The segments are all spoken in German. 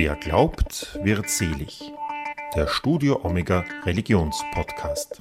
Wer glaubt, wird selig. Der Studio Omega Religionspodcast.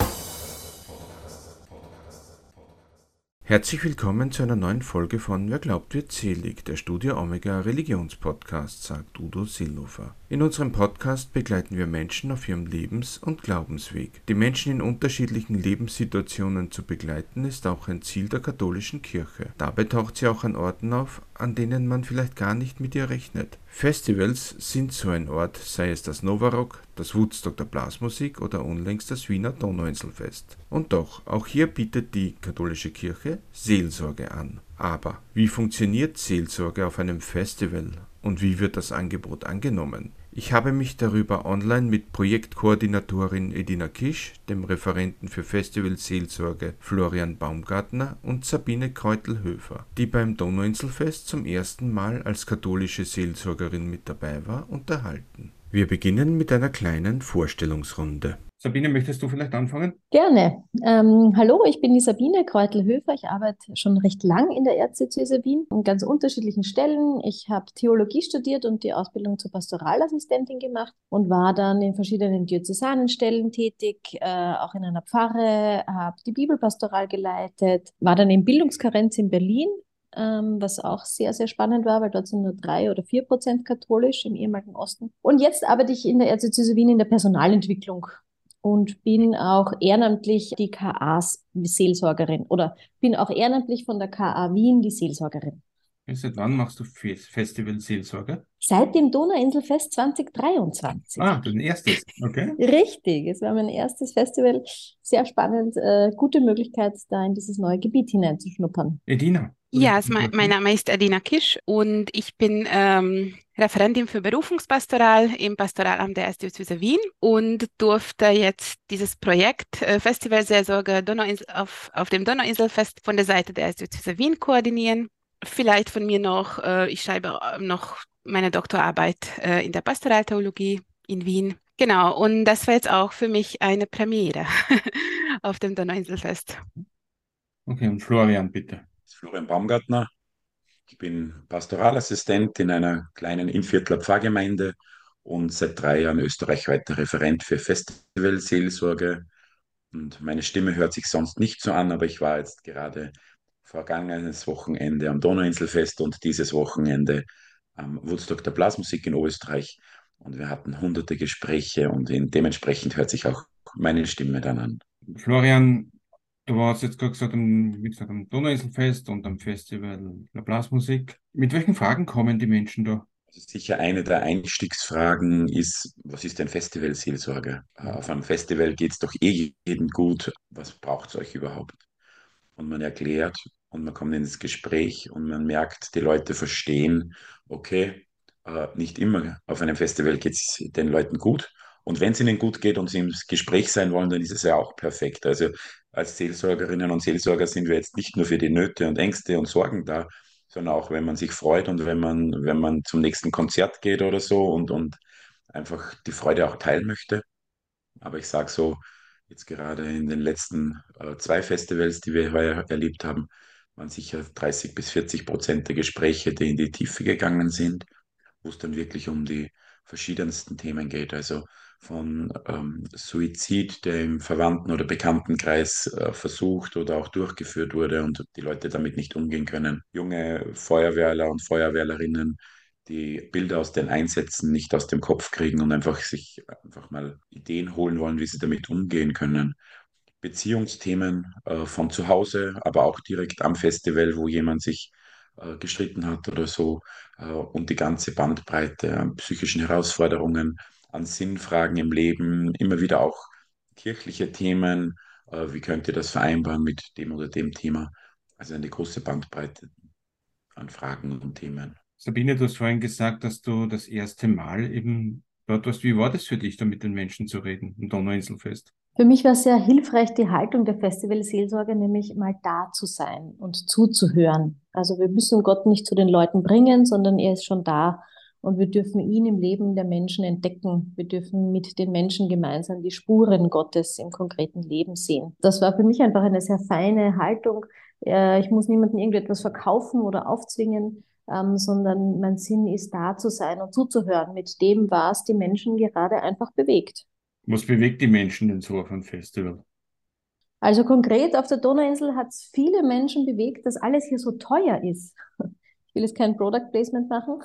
Herzlich willkommen zu einer neuen Folge von Wer glaubt wird selig, der Studio Omega Religionspodcast, sagt Udo Sillofer. In unserem Podcast begleiten wir Menschen auf ihrem Lebens- und Glaubensweg. Die Menschen in unterschiedlichen Lebenssituationen zu begleiten, ist auch ein Ziel der katholischen Kirche. Dabei taucht sie auch an Orten auf, an denen man vielleicht gar nicht mit ihr rechnet. Festivals sind so ein Ort, sei es das Novarock, das Woodstock der Blasmusik oder unlängst das Wiener Donauinselfest. Und doch, auch hier bietet die katholische Kirche Seelsorge an. Aber wie funktioniert Seelsorge auf einem Festival und wie wird das Angebot angenommen? Ich habe mich darüber online mit Projektkoordinatorin Edina Kisch, dem Referenten für Festivalseelsorge Florian Baumgartner und Sabine Kreutelhöfer, die beim Donauinselfest zum ersten Mal als katholische Seelsorgerin mit dabei war, unterhalten. Wir beginnen mit einer kleinen Vorstellungsrunde. Sabine, möchtest du vielleicht anfangen? Gerne. Ähm, hallo, ich bin die Sabine Kreutel-Höfer. Ich arbeite schon recht lang in der Erzdiözese Wien an ganz unterschiedlichen Stellen. Ich habe Theologie studiert und die Ausbildung zur Pastoralassistentin gemacht und war dann in verschiedenen Diözesanenstellen tätig, äh, auch in einer Pfarre, habe die Bibelpastoral geleitet, war dann in Bildungskarenz in Berlin ähm, was auch sehr, sehr spannend war, weil dort sind nur drei oder vier Prozent katholisch im ehemaligen Osten. Und jetzt arbeite ich in der Erzdiözese Wien in der Personalentwicklung und bin auch ehrenamtlich die KA-Seelsorgerin oder bin auch ehrenamtlich von der KA Wien die Seelsorgerin. Seit wann machst du Festival-Seelsorge? Seit dem Donauinselfest 2023. Ah, dein erstes, okay. Richtig, es war mein erstes Festival. Sehr spannend, äh, gute Möglichkeit, da in dieses neue Gebiet hineinzuschnuppern. Edina. Ja, also mein, mein, Name ist Edina Kisch und ich bin ähm, Referentin für Berufungspastoral im Pastoralamt der Erzdiözese Wien und durfte jetzt dieses Projekt äh, Festival Seelsorge auf, auf dem Donauinselfest von der Seite der Erzdiözese Wien koordinieren. Vielleicht von mir noch, äh, ich schreibe äh, noch meine Doktorarbeit äh, in der Pastoraltheologie in Wien. Genau, und das war jetzt auch für mich eine Premiere auf dem Donauinselfest. Okay, und Florian, bitte. Florian Baumgartner. Ich bin Pastoralassistent in einer kleinen Innviertler Pfarrgemeinde und seit drei Jahren österreichweiter Referent für Festivalseelsorge. Und meine Stimme hört sich sonst nicht so an, aber ich war jetzt gerade vergangenes Wochenende am Donauinselfest und dieses Wochenende am Woodstock der Blasmusik in Österreich. Und wir hatten hunderte Gespräche und dementsprechend hört sich auch meine Stimme dann an. Florian, Du warst jetzt gerade gesagt, am, wie gesagt, am Donauinselfest und am Festival der Blasmusik. Mit welchen Fragen kommen die Menschen da? Also sicher eine der Einstiegsfragen ist, was ist denn Festivalseelsorge? Äh, auf einem Festival geht es doch eh jedem gut. Was braucht es euch überhaupt? Und man erklärt und man kommt ins Gespräch und man merkt, die Leute verstehen, okay, äh, nicht immer auf einem Festival geht es den Leuten gut. Und wenn es ihnen gut geht und sie im Gespräch sein wollen, dann ist es ja auch perfekt. Also als Seelsorgerinnen und Seelsorger sind wir jetzt nicht nur für die Nöte und Ängste und Sorgen da, sondern auch, wenn man sich freut und wenn man, wenn man zum nächsten Konzert geht oder so und, und einfach die Freude auch teilen möchte. Aber ich sage so, jetzt gerade in den letzten äh, zwei Festivals, die wir heuer erlebt haben, waren sicher 30 bis 40 Prozent der Gespräche, die in die Tiefe gegangen sind, wo es dann wirklich um die verschiedensten Themen geht. Also von ähm, Suizid, der im Verwandten- oder Bekanntenkreis äh, versucht oder auch durchgeführt wurde und die Leute damit nicht umgehen können. Junge Feuerwehrler und Feuerwehrlerinnen, die Bilder aus den Einsätzen nicht aus dem Kopf kriegen und einfach sich einfach mal Ideen holen wollen, wie sie damit umgehen können. Beziehungsthemen äh, von zu Hause, aber auch direkt am Festival, wo jemand sich äh, gestritten hat oder so äh, und die ganze Bandbreite an psychischen Herausforderungen an Sinnfragen im Leben, immer wieder auch kirchliche Themen. Äh, wie könnt ihr das vereinbaren mit dem oder dem Thema? Also eine große Bandbreite an Fragen und Themen. Sabine, du hast vorhin gesagt, dass du das erste Mal eben dort warst. Wie war das für dich, da mit den Menschen zu reden im Donauinselfest? Für mich war sehr hilfreich die Haltung der Festivalseelsorge, nämlich mal da zu sein und zuzuhören. Also wir müssen Gott nicht zu den Leuten bringen, sondern er ist schon da und wir dürfen ihn im Leben der Menschen entdecken. Wir dürfen mit den Menschen gemeinsam die Spuren Gottes im konkreten Leben sehen. Das war für mich einfach eine sehr feine Haltung. Ich muss niemandem irgendetwas verkaufen oder aufzwingen, ähm, sondern mein Sinn ist da zu sein und zuzuhören mit dem, was die Menschen gerade einfach bewegt. Was bewegt die Menschen denn so auf einem Festival? Also konkret auf der Donauinsel hat es viele Menschen bewegt, dass alles hier so teuer ist. Ich will jetzt kein Product Placement machen,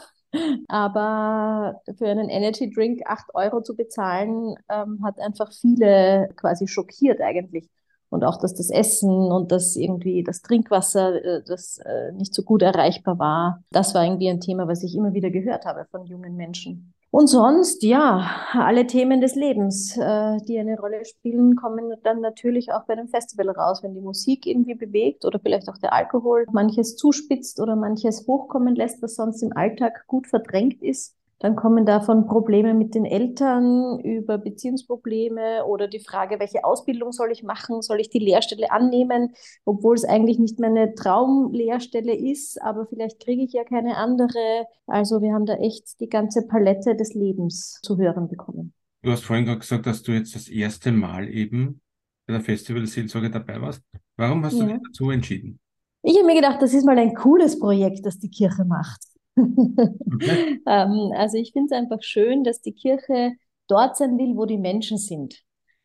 aber für einen Energy Drink 8 Euro zu bezahlen, ähm, hat einfach viele quasi schockiert eigentlich. Und auch, dass das Essen und das irgendwie das Trinkwasser, äh, das äh, nicht so gut erreichbar war, das war irgendwie ein Thema, was ich immer wieder gehört habe von jungen Menschen. Und sonst, ja, alle Themen des Lebens, äh, die eine Rolle spielen, kommen dann natürlich auch bei einem Festival raus, wenn die Musik irgendwie bewegt oder vielleicht auch der Alkohol manches zuspitzt oder manches hochkommen lässt, was sonst im Alltag gut verdrängt ist. Dann kommen davon Probleme mit den Eltern über Beziehungsprobleme oder die Frage, welche Ausbildung soll ich machen? Soll ich die Lehrstelle annehmen, obwohl es eigentlich nicht meine Traumlehrstelle ist, aber vielleicht kriege ich ja keine andere. Also wir haben da echt die ganze Palette des Lebens zu hören bekommen. Du hast vorhin gerade gesagt, dass du jetzt das erste Mal eben bei der Festivalseelsorge dabei warst. Warum hast ja. du dich dazu entschieden? Ich habe mir gedacht, das ist mal ein cooles Projekt, das die Kirche macht. Okay. ähm, also ich finde es einfach schön, dass die Kirche dort sein will, wo die Menschen sind.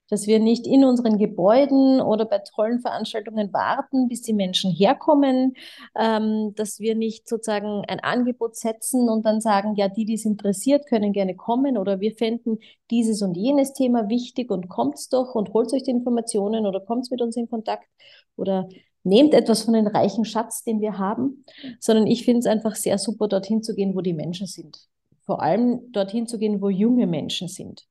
Dass wir nicht in unseren Gebäuden oder bei tollen Veranstaltungen warten, bis die Menschen herkommen, ähm, dass wir nicht sozusagen ein Angebot setzen und dann sagen, ja, die, die es interessiert, können gerne kommen oder wir fänden dieses und jenes Thema wichtig und kommt's doch und holt euch die Informationen oder kommt mit uns in Kontakt oder nehmt etwas von den reichen Schatz, den wir haben, sondern ich finde es einfach sehr super, dorthin zu gehen, wo die Menschen sind. Vor allem dorthin zu gehen, wo junge Menschen sind.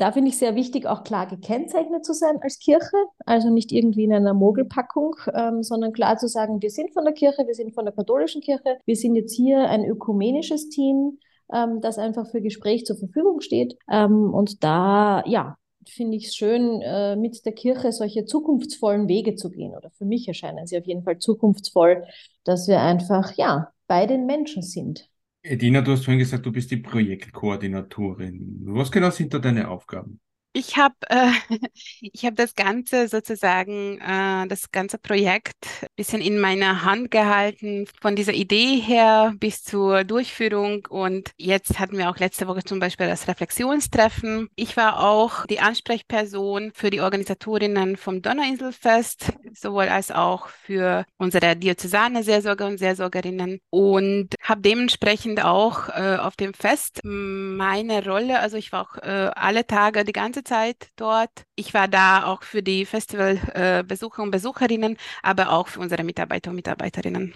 Da finde ich sehr wichtig, auch klar gekennzeichnet zu sein als Kirche, also nicht irgendwie in einer Mogelpackung, ähm, sondern klar zu sagen, wir sind von der Kirche, wir sind von der katholischen Kirche, wir sind jetzt hier ein ökumenisches Team, ähm, das einfach für Gespräch zur Verfügung steht. Ähm, und da, ja, finde ich es schön, äh, mit der Kirche solche zukunftsvollen Wege zu gehen. Oder für mich erscheinen sie auf jeden Fall zukunftsvoll, dass wir einfach, ja, bei den Menschen sind. Edina, du hast vorhin gesagt, du bist die Projektkoordinatorin. Was genau sind da deine Aufgaben? Ich habe äh, ich hab das Ganze sozusagen, äh, das ganze Projekt ein bisschen in meiner Hand gehalten, von dieser Idee her bis zur Durchführung. Und jetzt hatten wir auch letzte Woche zum Beispiel das Reflexionstreffen. Ich war auch die Ansprechperson für die Organisatorinnen vom Donauinselfest, sowohl als auch für unsere diözesane Seelsorger und Seelsorgerinnen und habe dementsprechend auch äh, auf dem Fest meine Rolle, also ich war auch äh, alle Tage, die ganze ganze Zeit dort. Ich war da auch für die Festivalbesucher äh, und Besucherinnen, aber auch für unsere Mitarbeiter und Mitarbeiterinnen.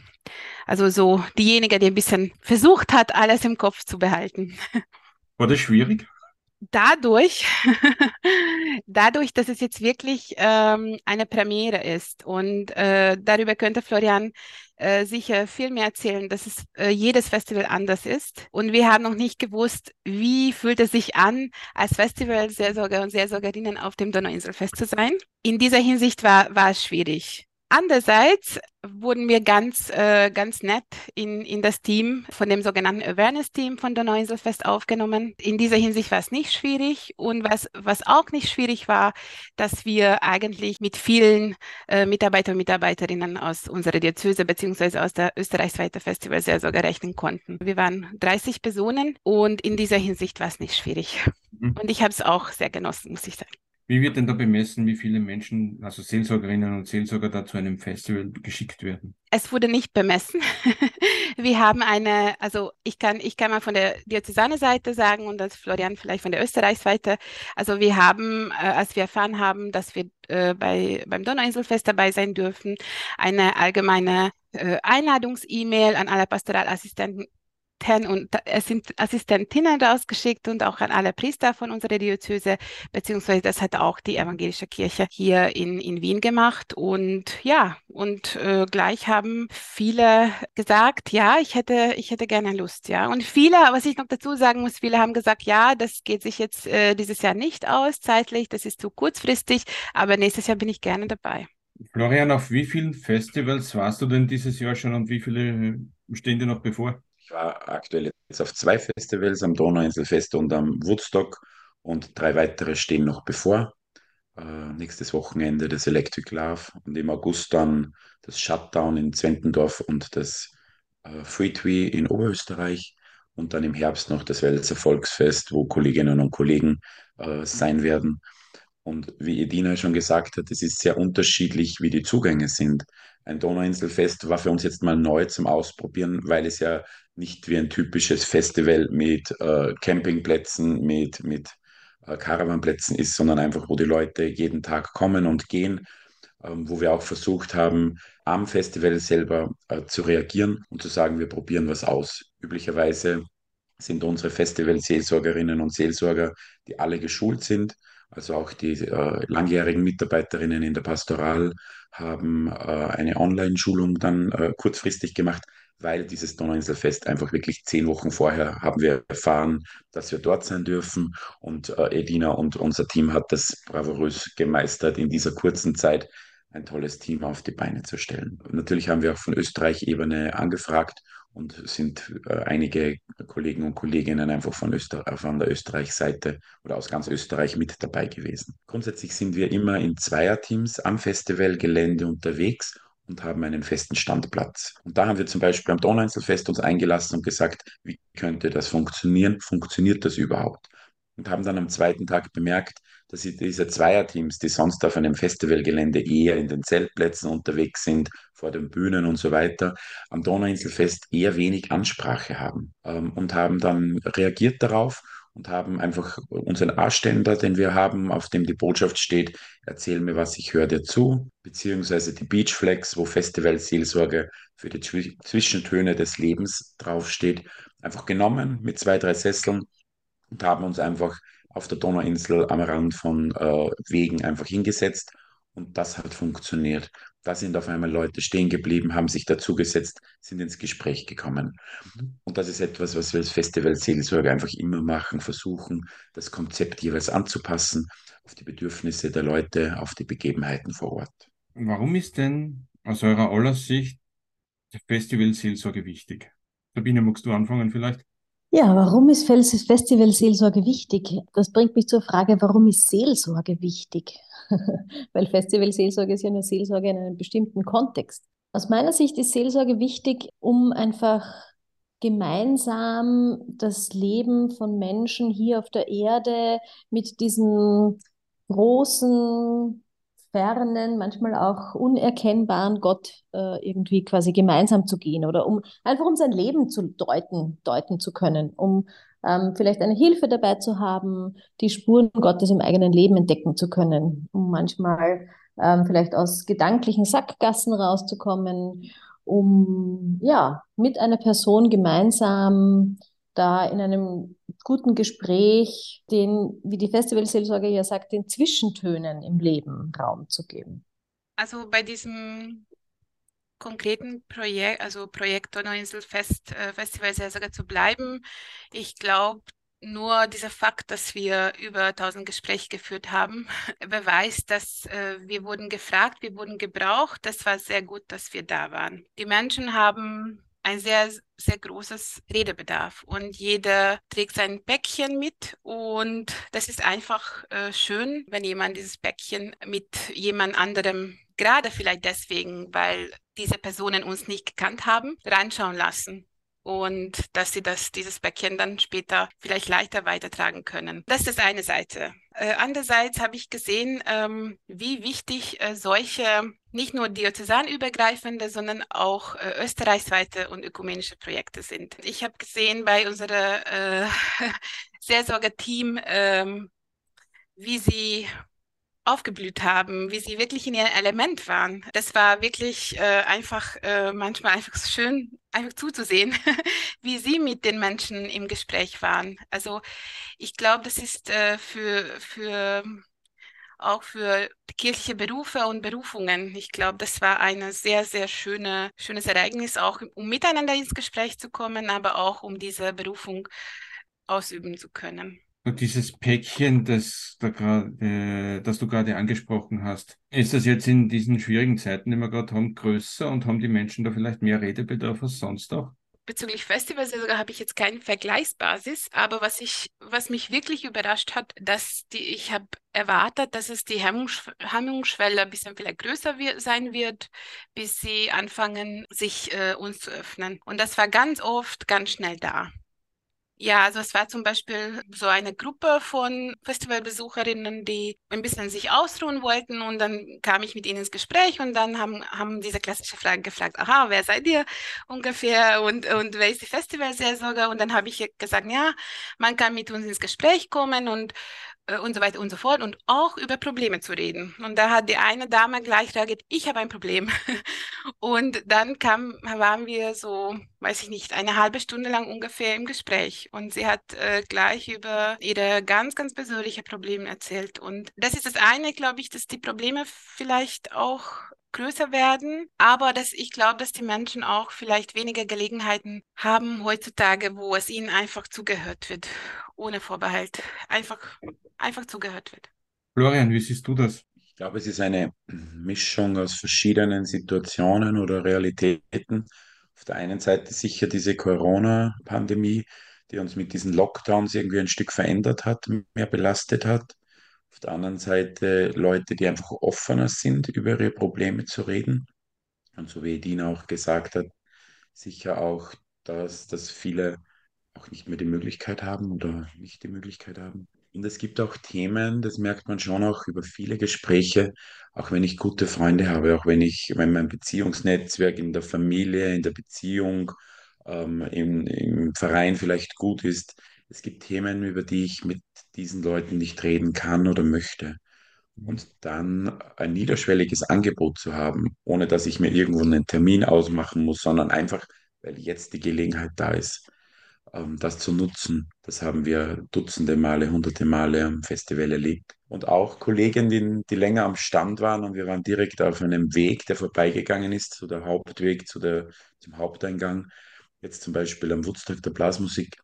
Also so diejenige, die ein bisschen versucht hat, alles im Kopf zu behalten. War das schwierig? dadurch, dadurch, dass es jetzt wirklich ähm, eine Premiere ist und äh, darüber könnte Florian äh, sicher viel mehr erzählen, dass es äh, jedes Festival anders ist und wir haben noch nicht gewusst, wie fühlt es sich an, als Festival-Seelsorger und Seelsorgerinnen auf dem Donauinselfest zu sein. In dieser Hinsicht war, war es schwierig. Andererseits wurden wir ganz, äh, ganz nett in, in das Team von dem sogenannten Awareness-Team von der Neuinselfest aufgenommen. In dieser Hinsicht war es nicht schwierig und was, was auch nicht schwierig war, dass wir eigentlich mit vielen äh, Mitarbeiter und Mitarbeiterinnen aus unserer Diözese beziehungsweise aus der österreichsweiten Festival sehr sogar rechnen konnten. Wir waren 30 Personen und in dieser Hinsicht war es nicht schwierig. Mhm. Und ich habe es auch sehr genossen, muss ich sagen. Wie wird denn da bemessen, wie viele Menschen, also Seelsorgerinnen und Seelsorger, da zu einem Festival geschickt werden? Es wurde nicht bemessen. Wir haben eine, also ich kann, ich kann mal von der diözesane Seite sagen und das Florian vielleicht von der Österreichsseite. Also wir haben, äh, als wir erfahren haben, dass wir äh, bei, beim Donauinselfest dabei sein dürfen, eine allgemeine äh, Einladungs-E-Mail an alle Pastoralassistenten Assistenten und es sind Assistentinnen rausgeschickt und auch an alle Priester von unserer Diözese, beziehungsweise das hat auch die evangelische Kirche hier in, in Wien gemacht. Und ja, und äh, gleich haben viele gesagt, ja, ich hätte, ich hätte gerne Lust, ja. Und viele, was ich noch dazu sagen muss, viele haben gesagt, ja, das geht sich jetzt äh, dieses Jahr nicht aus, zeitlich, das ist zu kurzfristig, aber nächstes Jahr bin ich gerne dabei. Florian, auf wie vielen Festivals warst du denn dieses Jahr schon und wie viele stehen dir noch bevor? Ich war aktuell jetzt auf zwei Festivals, am Donauinselfest und am Woodstock und drei weitere stehen noch bevor. Äh, nächstes Wochenende das Electric Love und im August dann das Shutdown in Zwentendorf und das äh, Fruitwee in Oberösterreich und dann im Herbst noch das Welser Volksfest, wo Kolleginnen und Kollegen äh, sein werden. Und wie Edina schon gesagt hat, es ist sehr unterschiedlich, wie die Zugänge sind. Ein Donauinselfest war für uns jetzt mal neu zum Ausprobieren, weil es ja nicht wie ein typisches Festival mit äh, Campingplätzen, mit, mit äh, Caravanplätzen ist, sondern einfach, wo die Leute jeden Tag kommen und gehen, ähm, wo wir auch versucht haben, am Festival selber äh, zu reagieren und zu sagen, wir probieren was aus. Üblicherweise sind unsere Festival-Seelsorgerinnen und Seelsorger, die alle geschult sind also auch die äh, langjährigen Mitarbeiterinnen in der Pastoral haben äh, eine Online-Schulung dann äh, kurzfristig gemacht, weil dieses Donauinselfest einfach wirklich zehn Wochen vorher haben wir erfahren, dass wir dort sein dürfen. Und äh, Edina und unser Team hat das bravourös gemeistert, in dieser kurzen Zeit ein tolles Team auf die Beine zu stellen. natürlich haben wir auch von Österreich-Ebene angefragt und sind äh, einige Kollegen und Kolleginnen einfach von, Öster von der Österreich-Seite oder aus ganz Österreich mit dabei gewesen. Grundsätzlich sind wir immer in Zweierteams am Festivalgelände unterwegs und haben einen festen Standplatz. Und da haben wir zum Beispiel am Donauinselfest uns eingelassen und gesagt, wie könnte das funktionieren? Funktioniert das überhaupt? Und haben dann am zweiten Tag bemerkt, dass diese Zweierteams, die sonst auf einem Festivalgelände eher in den Zeltplätzen unterwegs sind, vor den Bühnen und so weiter, am Donauinselfest eher wenig Ansprache haben ähm, und haben dann reagiert darauf und haben einfach unseren A-Ständer, den wir haben, auf dem die Botschaft steht, erzähl mir was, ich höre dir zu, beziehungsweise die Beach Flags, wo Festivalseelsorge für die Zwischentöne des Lebens draufsteht, einfach genommen mit zwei, drei Sesseln und haben uns einfach auf der Donauinsel am Rand von äh, Wegen einfach hingesetzt und das hat funktioniert. Da sind auf einmal Leute stehen geblieben, haben sich dazugesetzt, sind ins Gespräch gekommen. Mhm. Und das ist etwas, was wir als Festival Seelsorge einfach immer machen, versuchen, das Konzept jeweils anzupassen auf die Bedürfnisse der Leute, auf die Begebenheiten vor Ort. Warum ist denn aus eurer aller Sicht Festival Seelsorge wichtig? Sabine, magst du anfangen vielleicht? Ja, warum ist Festival Seelsorge wichtig? Das bringt mich zur Frage, warum ist Seelsorge wichtig? Weil Festival Seelsorge ist ja nur Seelsorge in einem bestimmten Kontext. Aus meiner Sicht ist Seelsorge wichtig, um einfach gemeinsam das Leben von Menschen hier auf der Erde mit diesen großen fernen, manchmal auch unerkennbaren Gott äh, irgendwie quasi gemeinsam zu gehen oder um einfach um sein Leben zu deuten, deuten zu können, um ähm, vielleicht eine Hilfe dabei zu haben, die Spuren Gottes im eigenen Leben entdecken zu können, um manchmal ähm, vielleicht aus gedanklichen Sackgassen rauszukommen, um ja mit einer Person gemeinsam da in einem guten Gespräch den, wie die Festivalseelsorge ja sagt, den Zwischentönen im Leben Raum zu geben. Also bei diesem konkreten Projekt, also Projekt Donauinsel Fest, äh, Festivalseelsorge zu bleiben, ich glaube, nur dieser Fakt, dass wir über 1000 Gespräche geführt haben, beweist, dass äh, wir wurden gefragt, wir wurden gebraucht. Das war sehr gut, dass wir da waren. Die Menschen haben ein sehr, sehr großes Redebedarf und jeder trägt sein Päckchen mit und das ist einfach äh, schön, wenn jemand dieses Päckchen mit jemand anderem, gerade vielleicht deswegen, weil diese Personen uns nicht gekannt haben, reinschauen lassen und dass sie das, dieses Päckchen dann später vielleicht leichter weitertragen können. Das ist eine Seite. Äh, andererseits habe ich gesehen, ähm, wie wichtig äh, solche nicht nur diözesanübergreifende, sondern auch äh, österreichsweite und ökumenische Projekte sind. Ich habe gesehen bei unserem äh, Seelsorger-Team, ähm, wie sie aufgeblüht haben, wie sie wirklich in ihrem Element waren. Das war wirklich äh, einfach äh, manchmal einfach schön, einfach zuzusehen, wie sie mit den Menschen im Gespräch waren. Also ich glaube, das ist äh, für, für auch für kirchliche Berufe und Berufungen. Ich glaube, das war ein sehr, sehr schöne, schönes Ereignis, auch um miteinander ins Gespräch zu kommen, aber auch um diese Berufung ausüben zu können. Dieses Päckchen, das, da grade, das du gerade angesprochen hast, ist das jetzt in diesen schwierigen Zeiten, die wir gerade haben, größer und haben die Menschen da vielleicht mehr Redebedarf als sonst auch? bezüglich Festivals sogar habe ich jetzt keine Vergleichsbasis, aber was ich, was mich wirklich überrascht hat, dass die, ich habe erwartet, dass es die Hemmungssch Hemmungsschwelle ein bisschen vielleicht größer wir sein wird, bis sie anfangen, sich äh, uns zu öffnen. Und das war ganz oft ganz schnell da. Ja, also es war zum Beispiel so eine Gruppe von Festivalbesucherinnen, die ein bisschen sich ausruhen wollten und dann kam ich mit ihnen ins Gespräch und dann haben, haben diese klassische Frage gefragt, aha, wer seid ihr ungefähr und, und wer ist die Festivalseelsorger? Und dann habe ich gesagt, ja, man kann mit uns ins Gespräch kommen und und so weiter und so fort und auch über Probleme zu reden. Und da hat die eine Dame gleich reagiert, ich habe ein Problem. Und dann kam, waren wir so, weiß ich nicht, eine halbe Stunde lang ungefähr im Gespräch. Und sie hat äh, gleich über ihre ganz, ganz persönliche Probleme erzählt. Und das ist das eine, glaube ich, dass die Probleme vielleicht auch größer werden, aber dass ich glaube, dass die Menschen auch vielleicht weniger Gelegenheiten haben heutzutage, wo es ihnen einfach zugehört wird, ohne Vorbehalt, einfach, einfach zugehört wird. Florian, wie siehst du das? Ich glaube, es ist eine Mischung aus verschiedenen Situationen oder Realitäten. Auf der einen Seite sicher diese Corona-Pandemie, die uns mit diesen Lockdowns irgendwie ein Stück verändert hat, mehr belastet hat. Auf der anderen Seite Leute, die einfach offener sind, über ihre Probleme zu reden. Und so wie Edina auch gesagt hat, sicher auch, dass, dass viele auch nicht mehr die Möglichkeit haben oder nicht die Möglichkeit haben. Und es gibt auch Themen, das merkt man schon auch über viele Gespräche, auch wenn ich gute Freunde habe, auch wenn ich, wenn mein Beziehungsnetzwerk in der Familie, in der Beziehung, ähm, im, im Verein vielleicht gut ist. Es gibt Themen, über die ich mit diesen Leuten nicht reden kann oder möchte. Und dann ein niederschwelliges Angebot zu haben, ohne dass ich mir irgendwo einen Termin ausmachen muss, sondern einfach, weil jetzt die Gelegenheit da ist das zu nutzen. Das haben wir dutzende Male, hunderte Male am Festival erlebt. Und auch Kollegen, die, die länger am Stand waren und wir waren direkt auf einem Weg, der vorbeigegangen ist, zu der Hauptweg, zu der, zum Haupteingang. Jetzt zum Beispiel am Woodstock der Blasmusik.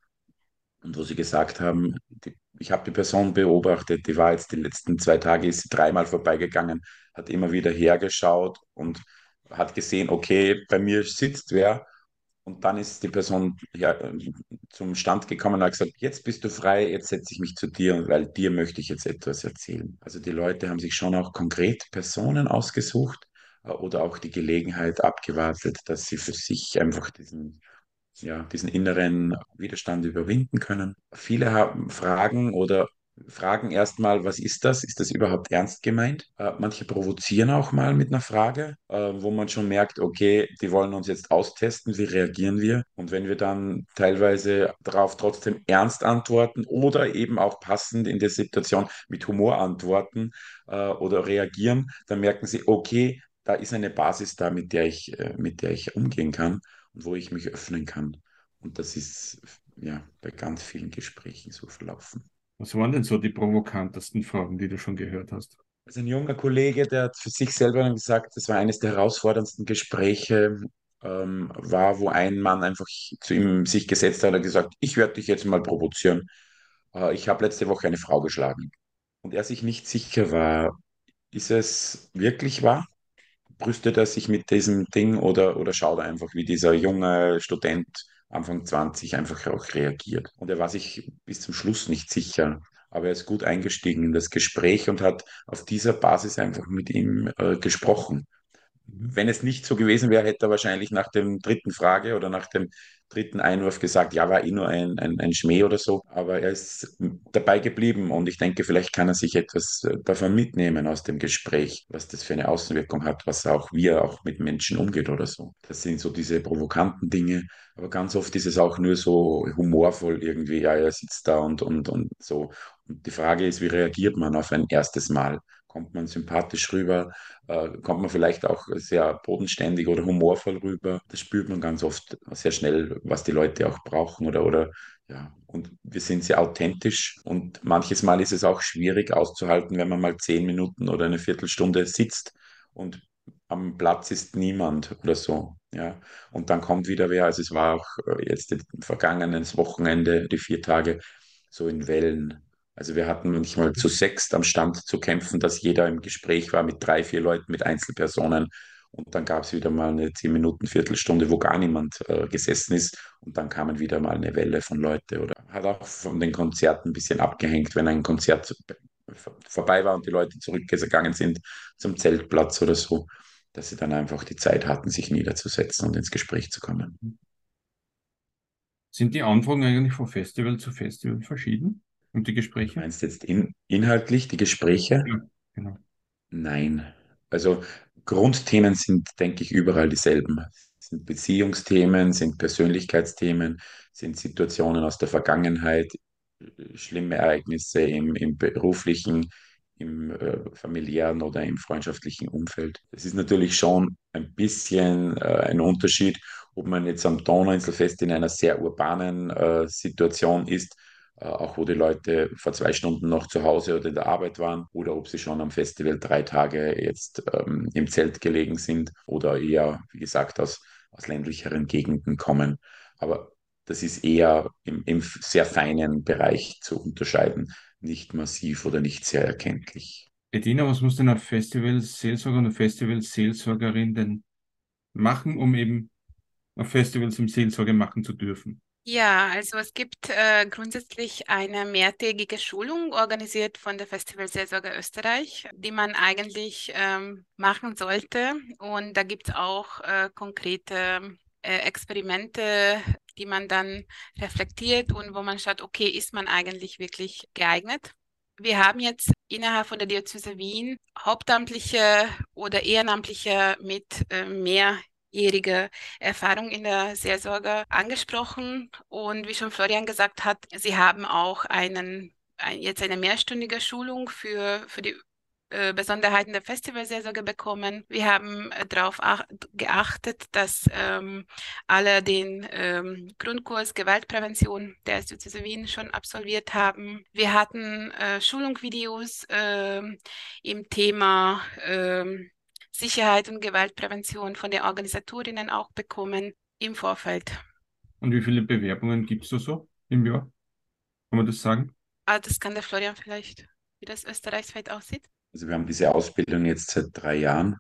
Und wo sie gesagt haben, die, ich habe die Person beobachtet, die war jetzt die letzten zwei Tage, ist sie dreimal vorbeigegangen, hat immer wieder hergeschaut und hat gesehen, okay, bei mir sitzt wer und dann ist die Person ja, zum Stand gekommen und hat gesagt, jetzt bist du frei, jetzt setze ich mich zu dir, weil dir möchte ich jetzt etwas erzählen. Also die Leute haben sich schon auch konkret Personen ausgesucht äh, oder auch die Gelegenheit abgewartet, dass sie für sich einfach diesen, ja, diesen inneren Widerstand überwinden können. Viele haben Fragen oder fragen erstmal, was ist das? Ist das überhaupt ernst gemeint? Äh, manche provozieren auch mal mit einer Frage, äh, wo man schon merkt, okay, die wollen uns jetzt austesten, wie reagieren wir? Und wenn wir dann teilweise darauf trotzdem ernst antworten oder eben auch passend in der Situation mit Humor antworten äh, oder reagieren, dann merken sie, okay, da ist eine Basis da, mit der ich, äh, mit der ich umgehen kann und wo ich mich öffnen kann. Und das ist ja bei ganz vielen Gesprächen so verlaufen. Was waren denn so die provokantesten Fragen, die du schon gehört hast? Also ein junger Kollege, der hat für sich selber gesagt, das war eines der herausforderndsten Gespräche, ähm, war, wo ein Mann einfach zu ihm sich gesetzt hat und gesagt, ich werde dich jetzt mal provozieren. Äh, ich habe letzte Woche eine Frau geschlagen. Und er sich nicht sicher war, ist es wirklich wahr? Brüstet er sich mit diesem Ding oder, oder schaut er einfach, wie dieser junge Student Anfang 20 einfach auch reagiert. Und er war sich bis zum Schluss nicht sicher, aber er ist gut eingestiegen in das Gespräch und hat auf dieser Basis einfach mit ihm äh, gesprochen. Wenn es nicht so gewesen wäre, hätte er wahrscheinlich nach dem dritten Frage oder nach dem dritten Einwurf gesagt, ja, war eh nur ein, ein, ein Schmäh oder so. Aber er ist dabei geblieben und ich denke, vielleicht kann er sich etwas äh, davon mitnehmen aus dem Gespräch, was das für eine Außenwirkung hat, was auch wie er auch mit Menschen umgeht oder so. Das sind so diese provokanten Dinge. Aber ganz oft ist es auch nur so humorvoll irgendwie, ja, er sitzt da und, und, und so. Und die Frage ist, wie reagiert man auf ein erstes Mal? Kommt man sympathisch rüber, äh, kommt man vielleicht auch sehr bodenständig oder humorvoll rüber. Das spürt man ganz oft sehr schnell, was die Leute auch brauchen oder, oder ja, und wir sind sehr authentisch und manches Mal ist es auch schwierig auszuhalten, wenn man mal zehn Minuten oder eine Viertelstunde sitzt und am Platz ist niemand oder so. Ja, und dann kommt wieder wer. Also es war auch äh, jetzt vergangenes Wochenende, die vier Tage, so in Wellen. Also wir hatten manchmal zu sechst am Stand zu kämpfen, dass jeder im Gespräch war mit drei, vier Leuten, mit Einzelpersonen. Und dann gab es wieder mal eine zehn Minuten, Viertelstunde, wo gar niemand äh, gesessen ist. Und dann kamen wieder mal eine Welle von Leute oder hat auch von den Konzerten ein bisschen abgehängt, wenn ein Konzert vorbei war und die Leute zurückgegangen sind zum Zeltplatz oder so, dass sie dann einfach die Zeit hatten, sich niederzusetzen und ins Gespräch zu kommen. Sind die Anfragen eigentlich von Festival zu Festival verschieden? Und die Gespräche? Du meinst jetzt in, inhaltlich die Gespräche? Ja, genau. Nein. Also Grundthemen sind, denke ich, überall dieselben. Sind Beziehungsthemen, sind Persönlichkeitsthemen, sind Situationen aus der Vergangenheit, schlimme Ereignisse im, im beruflichen, im äh, familiären oder im freundschaftlichen Umfeld. Es ist natürlich schon ein bisschen äh, ein Unterschied, ob man jetzt am Donauinselfest in einer sehr urbanen äh, Situation ist, äh, auch wo die Leute vor zwei Stunden noch zu Hause oder in der Arbeit waren, oder ob sie schon am Festival drei Tage jetzt ähm, im Zelt gelegen sind oder eher, wie gesagt, aus, aus ländlicheren Gegenden kommen. Aber das ist eher im, im sehr feinen Bereich zu unterscheiden, nicht massiv oder nicht sehr erkenntlich. Edina, was muss denn ein Festival-Seelsorger und eine Festival-Seelsorgerin denn machen, um eben ein Festival zum Seelsorge machen zu dürfen? Ja, also es gibt äh, grundsätzlich eine mehrtägige Schulung organisiert von der Festival Seelsorge Österreich, die man eigentlich ähm, machen sollte. Und da gibt es auch äh, konkrete äh, Experimente, die man dann reflektiert und wo man schaut, okay, ist man eigentlich wirklich geeignet? Wir haben jetzt innerhalb von der Diözese Wien Hauptamtliche oder Ehrenamtliche mit äh, mehr jährige Erfahrung in der Seelsorge angesprochen. Und wie schon Florian gesagt hat, sie haben auch einen, ein, jetzt eine mehrstündige Schulung für, für die äh, Besonderheiten der Festivalseelsorge bekommen. Wir haben äh, darauf geachtet, dass ähm, alle den ähm, Grundkurs Gewaltprävention der Diözese Wien schon absolviert haben. Wir hatten äh, Schulungvideos äh, im Thema ähm, Sicherheit und Gewaltprävention von den Organisatorinnen auch bekommen im Vorfeld. Und wie viele Bewerbungen gibt es da so im Jahr? Kann man das sagen? Ah, das kann der Florian vielleicht, wie das österreichsweit aussieht. Also wir haben diese Ausbildung jetzt seit drei Jahren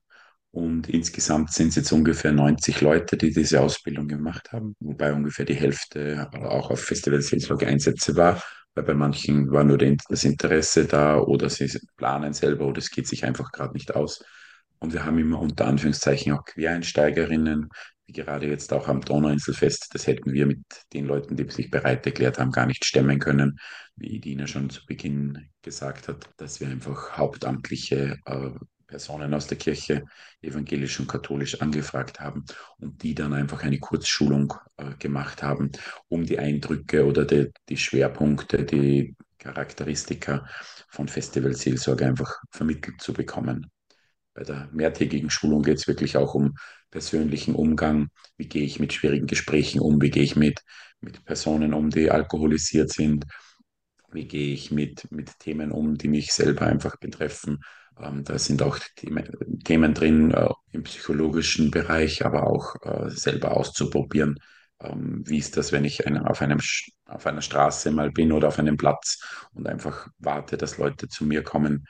und insgesamt sind es jetzt ungefähr 90 Leute, die diese Ausbildung gemacht haben, wobei ungefähr die Hälfte auch auf Festival-Einsätze war, weil bei manchen war nur das Interesse da oder sie planen selber oder es geht sich einfach gerade nicht aus. Und wir haben immer unter Anführungszeichen auch Quereinsteigerinnen, wie gerade jetzt auch am Donauinselfest. Das hätten wir mit den Leuten, die sich bereit erklärt haben, gar nicht stemmen können. Wie Idina schon zu Beginn gesagt hat, dass wir einfach hauptamtliche äh, Personen aus der Kirche, evangelisch und katholisch, angefragt haben und die dann einfach eine Kurzschulung äh, gemacht haben, um die Eindrücke oder die, die Schwerpunkte, die Charakteristika von Festivalseelsorge einfach vermittelt zu bekommen bei der mehrtägigen Schulung geht es wirklich auch um persönlichen Umgang. Wie gehe ich mit schwierigen Gesprächen um? Wie gehe ich mit, mit Personen um, die alkoholisiert sind? Wie gehe ich mit, mit Themen um, die mich selber einfach betreffen? Ähm, da sind auch Themen, Themen drin äh, im psychologischen Bereich, aber auch äh, selber auszuprobieren. Ähm, wie ist das, wenn ich eine, auf, einem, auf einer Straße mal bin oder auf einem Platz und einfach warte, dass Leute zu mir kommen?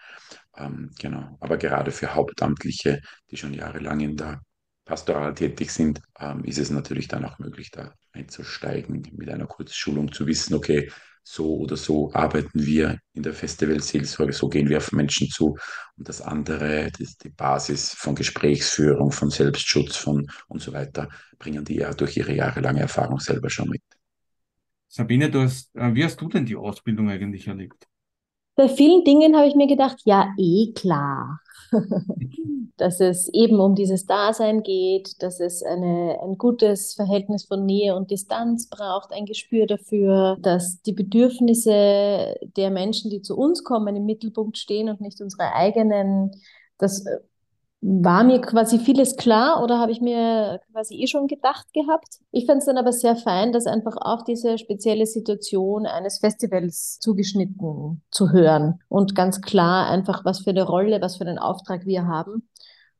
Ähm, genau. Aber gerade für Hauptamtliche, die schon jahrelang in der Pastoral tätig sind, ähm, ist es natürlich dann auch möglich, da einzusteigen, mit einer Kurzschulung zu wissen, okay, so oder so arbeiten wir in der Festivalseelsorge, so gehen wir auf Menschen zu. Und das andere, das, die Basis von Gesprächsführung, von Selbstschutz von und so weiter, bringen die ja durch ihre jahrelange Erfahrung selber schon mit. Sabine, du hast, äh, wie hast du denn die Ausbildung eigentlich erlebt? Bei vielen Dingen habe ich mir gedacht, ja, eh klar, dass es eben um dieses Dasein geht, dass es eine, ein gutes Verhältnis von Nähe und Distanz braucht, ein Gespür dafür, dass die Bedürfnisse der Menschen, die zu uns kommen, im Mittelpunkt stehen und nicht unsere eigenen. Das äh, war mir quasi vieles klar oder habe ich mir quasi eh schon gedacht gehabt. Ich fand es dann aber sehr fein, dass einfach auch diese spezielle Situation eines Festivals zugeschnitten zu hören und ganz klar einfach, was für eine Rolle, was für einen Auftrag wir haben.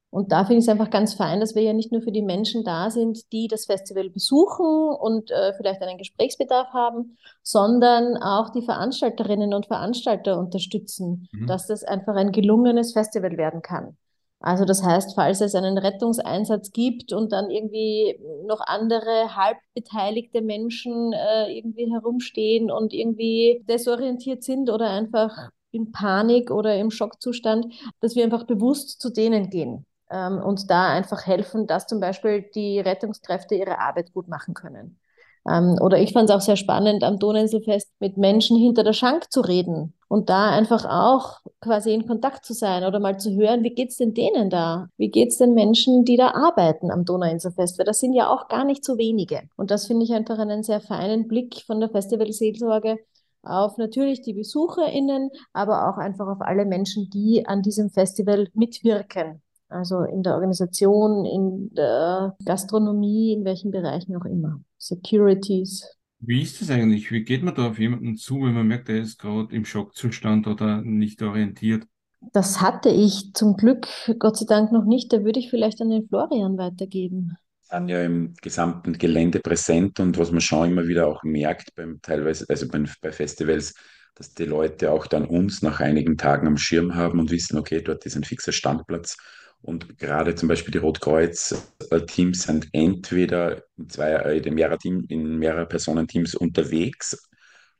Und da finde ich es einfach ganz fein, dass wir ja nicht nur für die Menschen da sind, die das Festival besuchen und äh, vielleicht einen Gesprächsbedarf haben, sondern auch die Veranstalterinnen und Veranstalter unterstützen, mhm. dass das einfach ein gelungenes Festival werden kann. Also das heißt, falls es einen Rettungseinsatz gibt und dann irgendwie noch andere halbbeteiligte Menschen äh, irgendwie herumstehen und irgendwie desorientiert sind oder einfach in Panik oder im Schockzustand, dass wir einfach bewusst zu denen gehen ähm, und da einfach helfen, dass zum Beispiel die Rettungskräfte ihre Arbeit gut machen können. Ähm, oder ich fand es auch sehr spannend, am Donauinselfest mit Menschen hinter der Schank zu reden und da einfach auch quasi in Kontakt zu sein oder mal zu hören, wie geht's denn denen da? Wie geht's den Menschen, die da arbeiten am Donauinselfest? Weil das sind ja auch gar nicht so wenige. Und das finde ich einfach einen sehr feinen Blick von der Festivalseelsorge auf natürlich die BesucherInnen, aber auch einfach auf alle Menschen, die an diesem Festival mitwirken. Also in der Organisation, in der Gastronomie, in welchen Bereichen auch immer. Securities. Wie ist das eigentlich? Wie geht man da auf jemanden zu, wenn man merkt, er ist gerade im Schockzustand oder nicht orientiert? Das hatte ich zum Glück, Gott sei Dank, noch nicht. Da würde ich vielleicht an den Florian weitergeben. Sind ja im gesamten Gelände präsent und was man schon immer wieder auch merkt, beim teilweise, also bei, bei Festivals, dass die Leute auch dann uns nach einigen Tagen am Schirm haben und wissen, okay, dort ist ein fixer Standplatz und gerade zum Beispiel die Rotkreuz-Teams sind entweder in, zwei, äh, in, mehrere Team, in mehrere Personenteams unterwegs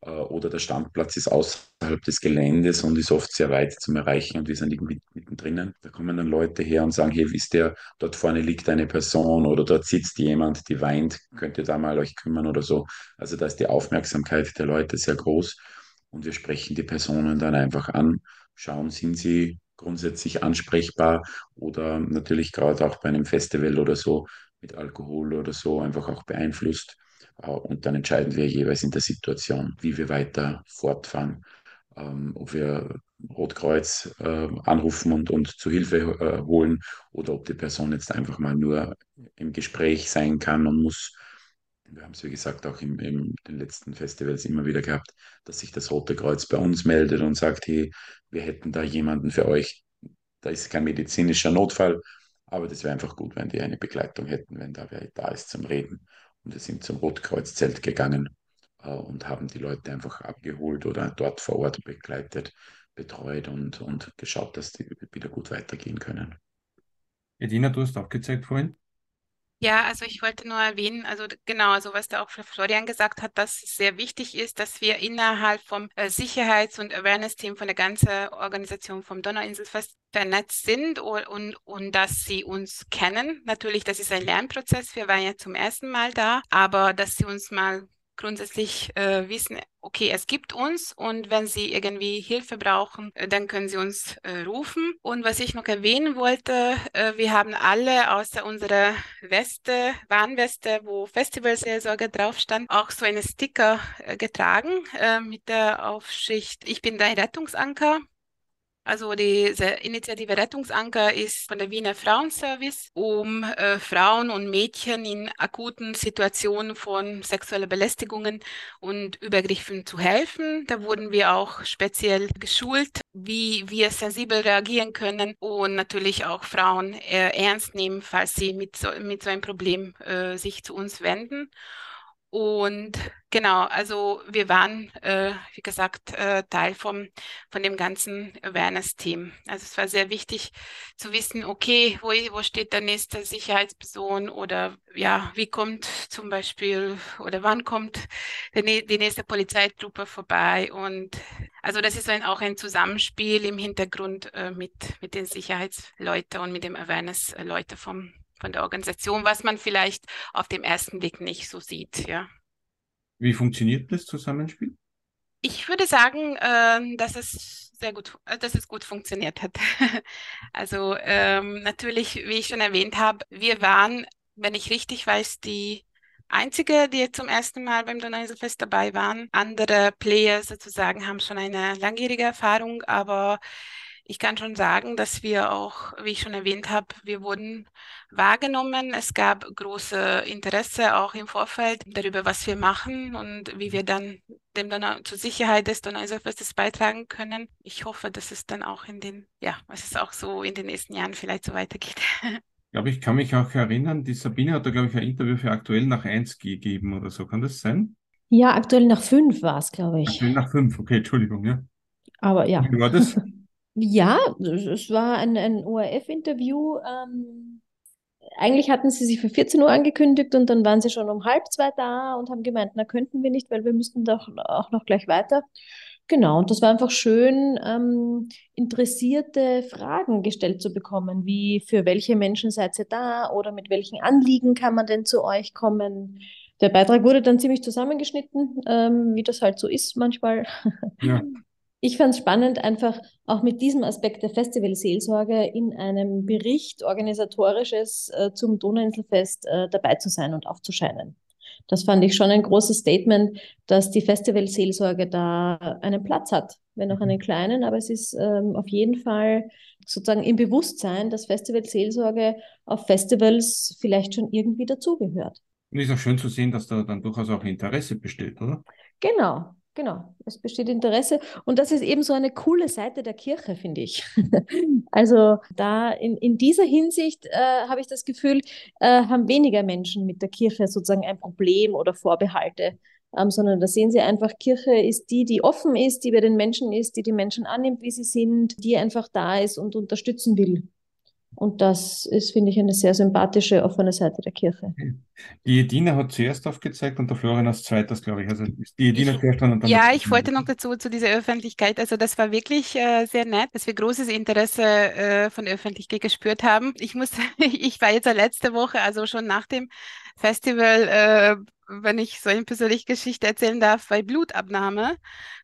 äh, oder der Standplatz ist außerhalb des Geländes und ist oft sehr weit zum Erreichen und wir sind irgendwie mittendrin. Da kommen dann Leute her und sagen, hey, wisst ihr, dort vorne liegt eine Person oder dort sitzt jemand, die weint, könnt ihr da mal euch kümmern oder so. Also da ist die Aufmerksamkeit der Leute sehr groß und wir sprechen die Personen dann einfach an, schauen, sind sie grundsätzlich ansprechbar oder natürlich gerade auch bei einem Festival oder so mit Alkohol oder so einfach auch beeinflusst. Äh, und dann entscheiden wir jeweils in der Situation, wie wir weiter fortfahren. Ähm, ob wir Rotkreuz äh, anrufen und, und zu Hilfe äh, holen oder ob die Person jetzt einfach mal nur im Gespräch sein kann und muss wir haben es, wie gesagt, auch in, in den letzten Festivals immer wieder gehabt, dass sich das Rote Kreuz bei uns meldet und sagt, hey, wir hätten da jemanden für euch. Da ist kein medizinischer Notfall, aber das wäre einfach gut, wenn die eine Begleitung hätten, wenn da wer da ist zum Reden. Und wir sind zum Rotkreuz-Zelt gegangen äh, und haben die Leute einfach abgeholt oder dort vor Ort begleitet, betreut und, und geschaut, dass die wieder gut weitergehen können. Edina, du hast auch gezeigt vorhin. Ja, also ich wollte nur erwähnen, also genau, also was da auch Florian gesagt hat, dass es sehr wichtig ist, dass wir innerhalb vom äh, Sicherheits- und Awareness-Team von der ganzen Organisation vom Donauinselfest vernetzt sind und, und, und dass sie uns kennen. Natürlich, das ist ein Lernprozess. Wir waren ja zum ersten Mal da, aber dass sie uns mal grundsätzlich äh, wissen, okay, es gibt uns und wenn Sie irgendwie Hilfe brauchen, äh, dann können Sie uns äh, rufen. Und was ich noch erwähnen wollte, äh, wir haben alle außer unserer Weste, Warnweste, wo Festivalseelsorge drauf stand, auch so eine Sticker äh, getragen äh, mit der Aufschrift, ich bin dein Rettungsanker. Also diese Initiative Rettungsanker ist von der Wiener Frauenservice, um äh, Frauen und Mädchen in akuten Situationen von sexueller Belästigungen und Übergriffen zu helfen. Da wurden wir auch speziell geschult, wie wir sensibel reagieren können und natürlich auch Frauen äh, ernst nehmen, falls sie mit so, mit so einem Problem äh, sich zu uns wenden. Und genau, also wir waren, äh, wie gesagt, äh, Teil vom, von dem ganzen Awareness-Team. Also es war sehr wichtig zu wissen, okay, wo, wo steht der nächste Sicherheitsperson oder ja, wie kommt zum Beispiel oder wann kommt der, die nächste Polizeitruppe vorbei. Und also das ist ein, auch ein Zusammenspiel im Hintergrund äh, mit, mit den Sicherheitsleuten und mit dem Awareness-Leute vom von der Organisation, was man vielleicht auf dem ersten Blick nicht so sieht, ja. Wie funktioniert das Zusammenspiel? Ich würde sagen, äh, dass es sehr gut, äh, dass es gut funktioniert hat. also ähm, natürlich, wie ich schon erwähnt habe, wir waren, wenn ich richtig weiß, die einzige, die zum ersten Mal beim Donauinselfest dabei waren. Andere Player sozusagen haben schon eine langjährige Erfahrung, aber ich kann schon sagen, dass wir auch, wie ich schon erwähnt habe, wir wurden wahrgenommen. Es gab große Interesse auch im Vorfeld darüber, was wir machen und wie wir dann dem dann zur Sicherheit des Donauinselfestes beitragen können. Ich hoffe, dass es dann auch in den, ja, dass es auch so in den nächsten Jahren vielleicht so weitergeht. Ich glaube, ich kann mich auch erinnern, die Sabine hat da, glaube ich, ein Interview für aktuell nach 1 gegeben oder so. Kann das sein? Ja, aktuell nach 5 war es, glaube ich. Aktuell nach 5, okay, Entschuldigung, ja. Aber ja. Wie war das? Ja, es war ein, ein ORF-Interview. Ähm, eigentlich hatten sie sich für 14 Uhr angekündigt und dann waren sie schon um halb zwei da und haben gemeint, na könnten wir nicht, weil wir müssten doch auch noch gleich weiter. Genau, und das war einfach schön, ähm, interessierte Fragen gestellt zu bekommen, wie für welche Menschen seid ihr da oder mit welchen Anliegen kann man denn zu euch kommen? Der Beitrag wurde dann ziemlich zusammengeschnitten, ähm, wie das halt so ist manchmal. Ja. Ich fand es spannend, einfach auch mit diesem Aspekt der Festivalseelsorge in einem Bericht organisatorisches äh, zum Donauinselfest äh, dabei zu sein und aufzuscheinen. Das fand ich schon ein großes Statement, dass die Festivalseelsorge da einen Platz hat, wenn auch einen mhm. kleinen, aber es ist ähm, auf jeden Fall sozusagen im Bewusstsein, dass Festivalseelsorge auf Festivals vielleicht schon irgendwie dazugehört. Und ist auch schön zu sehen, dass da dann durchaus auch Interesse besteht, oder? Genau, Genau, es besteht Interesse und das ist eben so eine coole Seite der Kirche, finde ich. also da in, in dieser Hinsicht äh, habe ich das Gefühl, äh, haben weniger Menschen mit der Kirche sozusagen ein Problem oder Vorbehalte, ähm, sondern da sehen sie einfach, Kirche ist die, die offen ist, die bei den Menschen ist, die die Menschen annimmt, wie sie sind, die einfach da ist und unterstützen will. Und das ist, finde ich, eine sehr sympathische, offene Seite der Kirche. Die Edina hat zuerst aufgezeigt und der Florian als zweites, glaube ich. Also die Edina ich, zuerst und dann. Ja, ich wollte noch dazu, zu dieser Öffentlichkeit. Also das war wirklich äh, sehr nett, dass wir großes Interesse äh, von der Öffentlichkeit gespürt haben. Ich muss, ich war jetzt letzte Woche, also schon nach dem Festival, äh, wenn ich so eine persönliche Geschichte erzählen darf, bei Blutabnahme.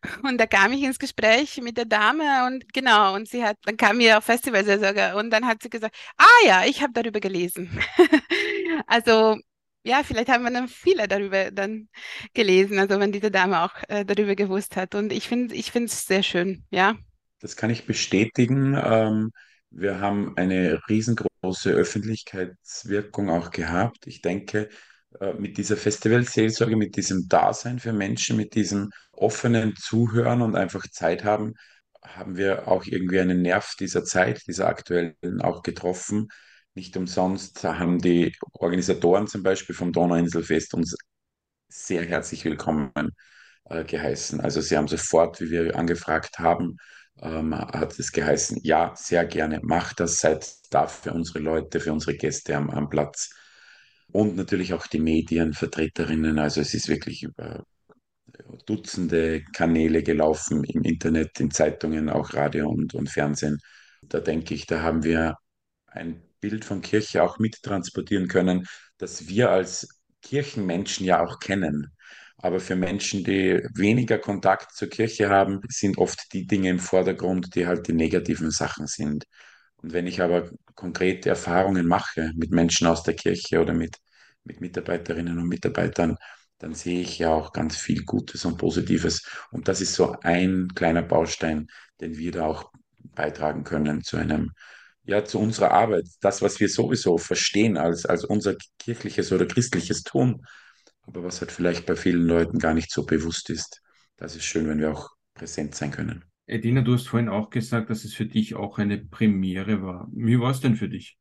Und da kam ich ins Gespräch mit der Dame und genau, und sie hat, dann kam mir auf Festivalseelsorger und dann hat sie gesagt, ah ja, ich habe darüber gelesen. also ja, vielleicht haben wir dann viele darüber dann gelesen, also wenn diese Dame auch äh, darüber gewusst hat. Und ich finde, ich es sehr schön, ja. Das kann ich bestätigen. Ähm, wir haben eine riesengroße Öffentlichkeitswirkung auch gehabt. Ich denke, mit dieser Festivalseelsorge, mit diesem Dasein für Menschen, mit diesem offenen Zuhören und einfach Zeit haben, haben wir auch irgendwie einen Nerv dieser Zeit, dieser aktuellen auch getroffen. Nicht umsonst haben die Organisatoren zum Beispiel vom Donauinselfest uns sehr herzlich willkommen äh, geheißen. Also sie haben sofort, wie wir angefragt haben, ähm, hat es geheißen, ja, sehr gerne, macht das, seid da für unsere Leute, für unsere Gäste am, am Platz. Und natürlich auch die Medienvertreterinnen. Also es ist wirklich über Dutzende Kanäle gelaufen im Internet, in Zeitungen, auch Radio und, und Fernsehen. Da denke ich, da haben wir ein Bild von Kirche auch mittransportieren können, das wir als Kirchenmenschen ja auch kennen. Aber für Menschen, die weniger Kontakt zur Kirche haben, sind oft die Dinge im Vordergrund, die halt die negativen Sachen sind. Und wenn ich aber konkrete Erfahrungen mache mit Menschen aus der Kirche oder mit, mit Mitarbeiterinnen und Mitarbeitern, dann sehe ich ja auch ganz viel Gutes und Positives. Und das ist so ein kleiner Baustein, den wir da auch beitragen können zu einem, ja, zu unserer Arbeit. Das, was wir sowieso verstehen als, als unser kirchliches oder christliches Tun, aber was halt vielleicht bei vielen Leuten gar nicht so bewusst ist. Das ist schön, wenn wir auch präsent sein können. Edina, du hast vorhin auch gesagt, dass es für dich auch eine Premiere war. Wie war es denn für dich?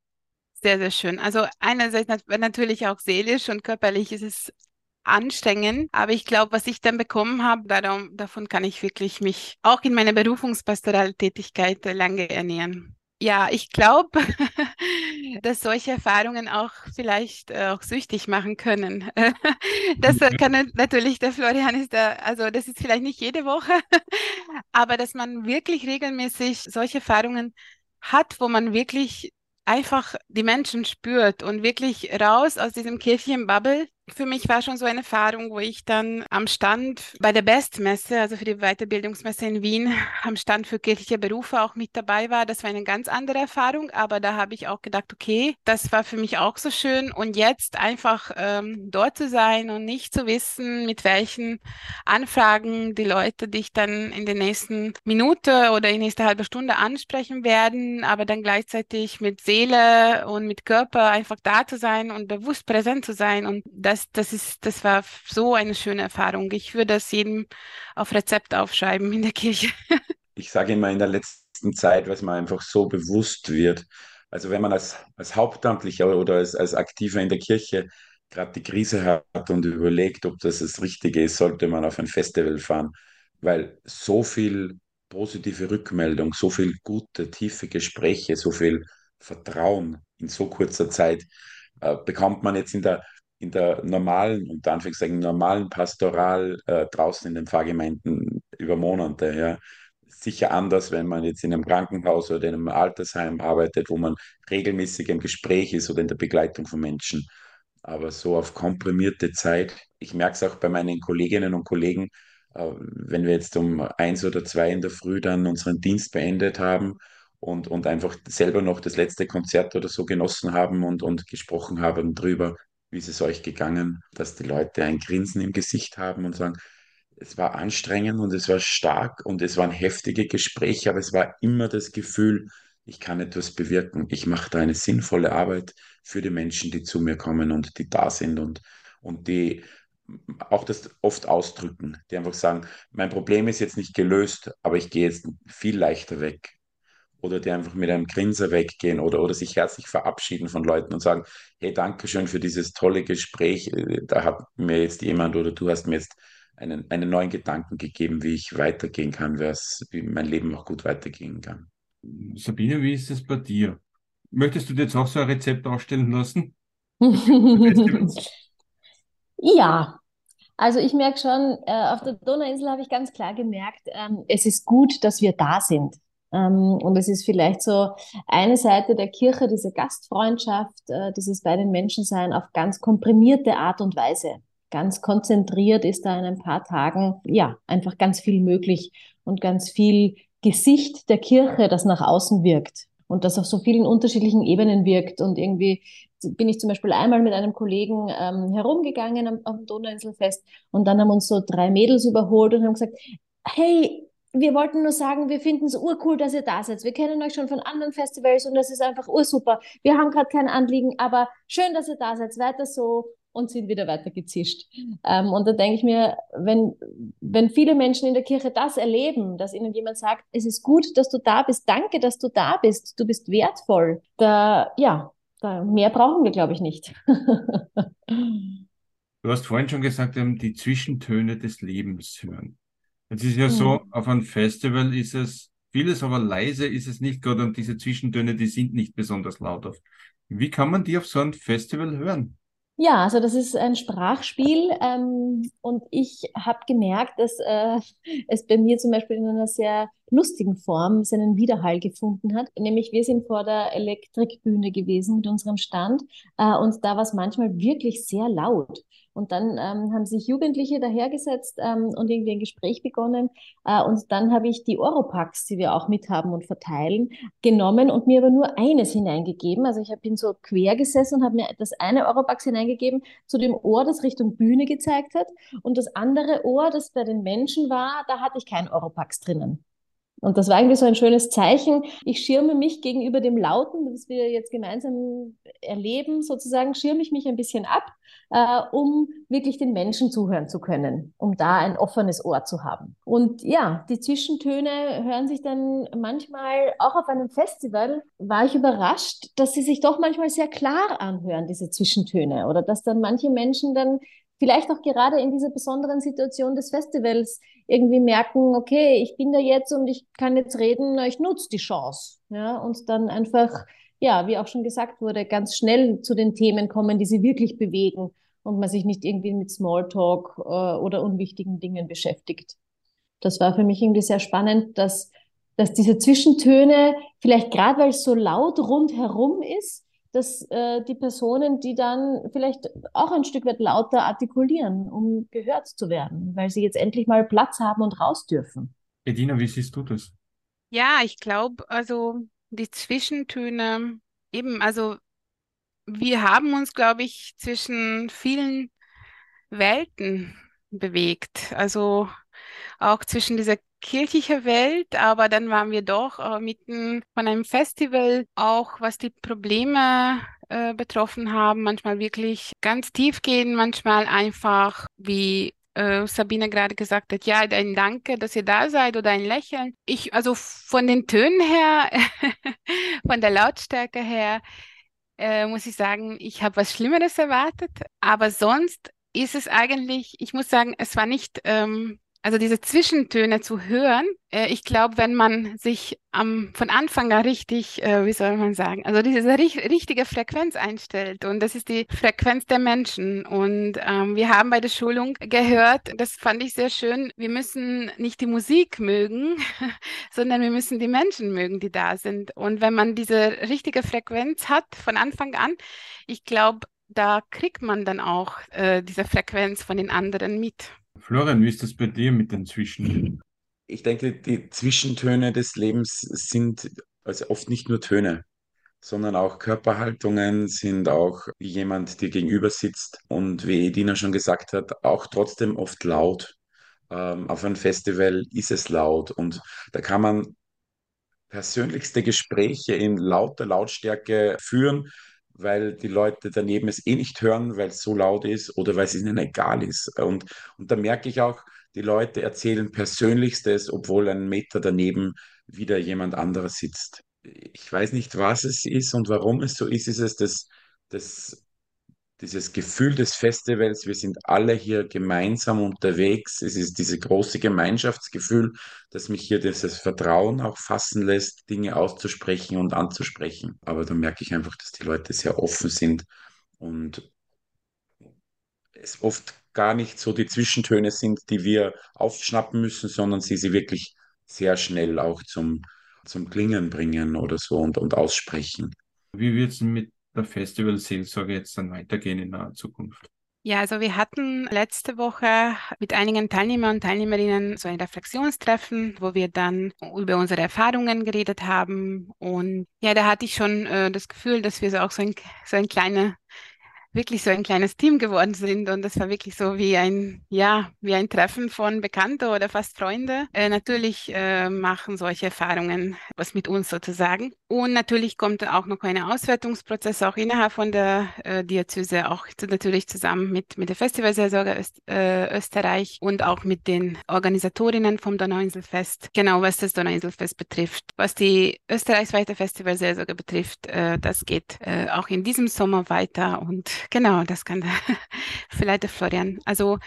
Sehr, sehr schön. Also einerseits natürlich auch seelisch und körperlich ist es anstrengend, aber ich glaube, was ich dann bekommen habe, darum, davon kann ich wirklich mich auch in meiner Berufungspastoraltätigkeit lange ernähren. Ja, ich glaube, dass solche Erfahrungen auch vielleicht äh, auch süchtig machen können. das kann natürlich der Florian ist da, also das ist vielleicht nicht jede Woche, aber dass man wirklich regelmäßig solche Erfahrungen hat, wo man wirklich einfach die Menschen spürt und wirklich raus aus diesem Kirchenbubble für mich war schon so eine Erfahrung, wo ich dann am Stand bei der Bestmesse, also für die Weiterbildungsmesse in Wien, am Stand für kirchliche Berufe auch mit dabei war. Das war eine ganz andere Erfahrung, aber da habe ich auch gedacht, okay, das war für mich auch so schön. Und jetzt einfach ähm, dort zu sein und nicht zu wissen, mit welchen Anfragen die Leute dich dann in der nächsten Minute oder in der nächsten halben Stunde ansprechen werden, aber dann gleichzeitig mit Seele und mit Körper einfach da zu sein und bewusst präsent zu sein. Und das das, das ist, das war so eine schöne Erfahrung. Ich würde das jedem auf Rezept aufschreiben in der Kirche. Ich sage immer in der letzten Zeit, was man einfach so bewusst wird. Also wenn man als, als Hauptamtlicher oder als, als Aktiver in der Kirche gerade die Krise hat und überlegt, ob das das Richtige ist, sollte man auf ein Festival fahren, weil so viel positive Rückmeldung, so viel gute, tiefe Gespräche, so viel Vertrauen in so kurzer Zeit äh, bekommt man jetzt in der, in der normalen, unter Anführungszeichen, normalen Pastoral äh, draußen in den Pfarrgemeinden über Monate. Ja. Sicher anders, wenn man jetzt in einem Krankenhaus oder in einem Altersheim arbeitet, wo man regelmäßig im Gespräch ist oder in der Begleitung von Menschen. Aber so auf komprimierte Zeit, ich merke es auch bei meinen Kolleginnen und Kollegen, äh, wenn wir jetzt um eins oder zwei in der Früh dann unseren Dienst beendet haben und, und einfach selber noch das letzte Konzert oder so genossen haben und, und gesprochen haben drüber, wie ist es euch gegangen, dass die Leute ein Grinsen im Gesicht haben und sagen, es war anstrengend und es war stark und es waren heftige Gespräche, aber es war immer das Gefühl, ich kann etwas bewirken. Ich mache da eine sinnvolle Arbeit für die Menschen, die zu mir kommen und die da sind und, und die auch das oft ausdrücken, die einfach sagen, mein Problem ist jetzt nicht gelöst, aber ich gehe jetzt viel leichter weg. Oder die einfach mit einem Grinser weggehen oder, oder sich herzlich verabschieden von Leuten und sagen, hey, danke schön für dieses tolle Gespräch. Da hat mir jetzt jemand oder du hast mir jetzt einen, einen neuen Gedanken gegeben, wie ich weitergehen kann, wie mein Leben auch gut weitergehen kann. Sabine, wie ist es bei dir? Möchtest du dir jetzt auch so ein Rezept ausstellen lassen? ja, also ich merke schon, äh, auf der Donauinsel habe ich ganz klar gemerkt, ähm, es ist gut, dass wir da sind. Ähm, und es ist vielleicht so eine Seite der Kirche, diese Gastfreundschaft, äh, dieses bei den Menschen sein auf ganz komprimierte Art und Weise. Ganz konzentriert ist da in ein paar Tagen, ja, einfach ganz viel möglich und ganz viel Gesicht der Kirche, das nach außen wirkt und das auf so vielen unterschiedlichen Ebenen wirkt. Und irgendwie bin ich zum Beispiel einmal mit einem Kollegen ähm, herumgegangen am, am Donauinselfest und dann haben uns so drei Mädels überholt und haben gesagt, hey, wir wollten nur sagen, wir finden es urcool, dass ihr da seid. Wir kennen euch schon von anderen Festivals und das ist einfach ursuper. Wir haben gerade kein Anliegen, aber schön, dass ihr da seid. Weiter so und sind wieder weiter gezischt. Ähm, und da denke ich mir, wenn, wenn viele Menschen in der Kirche das erleben, dass ihnen jemand sagt, es ist gut, dass du da bist, danke, dass du da bist, du bist wertvoll, da, ja, da, mehr brauchen wir, glaube ich, nicht. du hast vorhin schon gesagt, die Zwischentöne des Lebens hören. Jetzt ist ja so, mhm. auf einem Festival ist es vieles, aber leise ist es nicht gerade und diese Zwischentöne, die sind nicht besonders laut auf. Wie kann man die auf so einem Festival hören? Ja, also das ist ein Sprachspiel ähm, und ich habe gemerkt, dass äh, es bei mir zum Beispiel in einer sehr lustigen Form seinen Widerhall gefunden hat. Nämlich wir sind vor der Elektrikbühne gewesen mit unserem Stand äh, und da war es manchmal wirklich sehr laut. Und dann ähm, haben sich Jugendliche dahergesetzt ähm, und irgendwie ein Gespräch begonnen. Äh, und dann habe ich die Oropax, die wir auch mithaben und verteilen, genommen und mir aber nur eines hineingegeben. Also ich bin so quer gesessen und habe mir das eine Oropax hineingegeben zu dem Ohr, das Richtung Bühne gezeigt hat. Und das andere Ohr, das bei den Menschen war, da hatte ich kein Oropax drinnen. Und das war irgendwie so ein schönes Zeichen. Ich schirme mich gegenüber dem Lauten, das wir jetzt gemeinsam erleben, sozusagen, schirme ich mich ein bisschen ab, äh, um wirklich den Menschen zuhören zu können, um da ein offenes Ohr zu haben. Und ja, die Zwischentöne hören sich dann manchmal, auch auf einem Festival, war ich überrascht, dass sie sich doch manchmal sehr klar anhören, diese Zwischentöne. Oder dass dann manche Menschen dann vielleicht auch gerade in dieser besonderen Situation des Festivals irgendwie merken, okay, ich bin da jetzt und ich kann jetzt reden, ich nutze die Chance. Ja, und dann einfach, ja, wie auch schon gesagt wurde, ganz schnell zu den Themen kommen, die sie wirklich bewegen und man sich nicht irgendwie mit Smalltalk äh, oder unwichtigen Dingen beschäftigt. Das war für mich irgendwie sehr spannend, dass, dass diese Zwischentöne, vielleicht gerade weil es so laut rundherum ist, dass äh, die Personen, die dann vielleicht auch ein Stück weit lauter artikulieren, um gehört zu werden, weil sie jetzt endlich mal Platz haben und raus dürfen. Edina, wie siehst du das? Ja, ich glaube, also die Zwischentöne, eben, also wir haben uns, glaube ich, zwischen vielen Welten bewegt. Also auch zwischen dieser kirchlichen Welt, aber dann waren wir doch äh, mitten von einem Festival, auch was die Probleme äh, betroffen haben, manchmal wirklich ganz tief gehen, manchmal einfach wie äh, Sabine gerade gesagt hat, ja, ein Danke, dass ihr da seid oder ein Lächeln. Ich, also von den Tönen her, von der Lautstärke her, äh, muss ich sagen, ich habe was Schlimmeres erwartet, aber sonst ist es eigentlich, ich muss sagen, es war nicht ähm, also diese Zwischentöne zu hören. Äh, ich glaube, wenn man sich am, von Anfang an richtig, äh, wie soll man sagen, also diese ri richtige Frequenz einstellt und das ist die Frequenz der Menschen. Und ähm, wir haben bei der Schulung gehört, das fand ich sehr schön, wir müssen nicht die Musik mögen, sondern wir müssen die Menschen mögen, die da sind. Und wenn man diese richtige Frequenz hat von Anfang an, ich glaube, da kriegt man dann auch äh, diese Frequenz von den anderen mit. Florian, wie ist das bei dir mit den Zwischentönen? Ich denke, die Zwischentöne des Lebens sind also oft nicht nur Töne, sondern auch Körperhaltungen sind auch, wie jemand dir gegenüber sitzt und wie Edina schon gesagt hat, auch trotzdem oft laut. Ähm, auf einem Festival ist es laut und da kann man persönlichste Gespräche in lauter Lautstärke führen, weil die Leute daneben es eh nicht hören, weil es so laut ist oder weil es ihnen egal ist. Und, und da merke ich auch, die Leute erzählen Persönlichstes, obwohl ein Meter daneben wieder jemand anderes sitzt. Ich weiß nicht, was es ist und warum es so ist. Ist es das, das dieses Gefühl des Festivals, wir sind alle hier gemeinsam unterwegs. Es ist dieses große Gemeinschaftsgefühl, das mich hier dieses Vertrauen auch fassen lässt, Dinge auszusprechen und anzusprechen. Aber da merke ich einfach, dass die Leute sehr offen sind und es oft gar nicht so die Zwischentöne sind, die wir aufschnappen müssen, sondern sie sie wirklich sehr schnell auch zum, zum Klingen bringen oder so und, und aussprechen. Wie wird es mit der Festival-Seelsorge jetzt dann weitergehen in naher Zukunft? Ja, also wir hatten letzte Woche mit einigen Teilnehmern und Teilnehmerinnen so ein Reflexionstreffen, wo wir dann über unsere Erfahrungen geredet haben. Und ja, da hatte ich schon äh, das Gefühl, dass wir so auch so ein, so ein kleiner wirklich so ein kleines Team geworden sind und das war wirklich so wie ein, ja, wie ein Treffen von Bekannten oder fast Freunde. Äh, natürlich äh, machen solche Erfahrungen was mit uns sozusagen. Und natürlich kommt auch noch ein Auswertungsprozess auch innerhalb von der äh, Diözese, auch natürlich zusammen mit, mit der Festivalseelsorge Öst, äh, Österreich und auch mit den Organisatorinnen vom Donauinselfest. Genau, was das Donauinselfest betrifft. Was die österreichsweite Festivalseelsorge betrifft, äh, das geht äh, auch in diesem Sommer weiter und Genau, das kann vielleicht der Florian. Also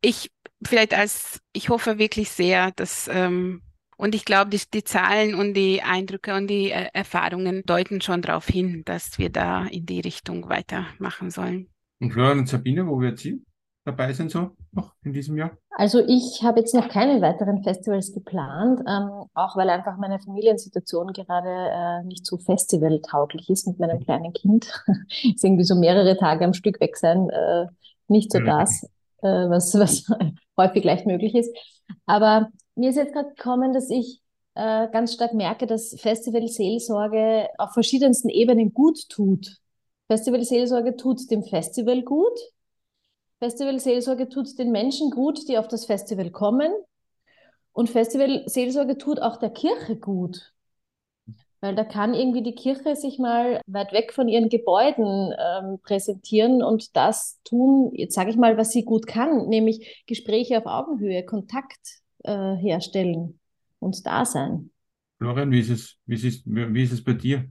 ich vielleicht als, ich hoffe wirklich sehr, dass ähm, und ich glaube, die, die, Zahlen und die Eindrücke und die äh, Erfahrungen deuten schon darauf hin, dass wir da in die Richtung weitermachen sollen. Und Florian und Sabine, wo wird sie dabei sein so noch in diesem Jahr? Also ich habe jetzt noch keine weiteren Festivals geplant, ähm, auch weil einfach meine Familiensituation gerade äh, nicht so festivaltauglich ist mit meinem kleinen Kind. ist irgendwie so mehrere Tage am Stück weg sein, äh, nicht so das, äh, was, was häufig leicht möglich ist. Aber mir ist jetzt gerade gekommen, dass ich äh, ganz stark merke, dass Festival-Seelsorge auf verschiedensten Ebenen gut tut. Festival-Seelsorge tut dem Festival gut, Festival-Seelsorge tut den Menschen gut, die auf das Festival kommen. Und Festival-Seelsorge tut auch der Kirche gut. Weil da kann irgendwie die Kirche sich mal weit weg von ihren Gebäuden ähm, präsentieren und das tun, jetzt sage ich mal, was sie gut kann, nämlich Gespräche auf Augenhöhe, Kontakt äh, herstellen und da sein. Florian, wie ist es, wie ist es, wie ist es bei dir?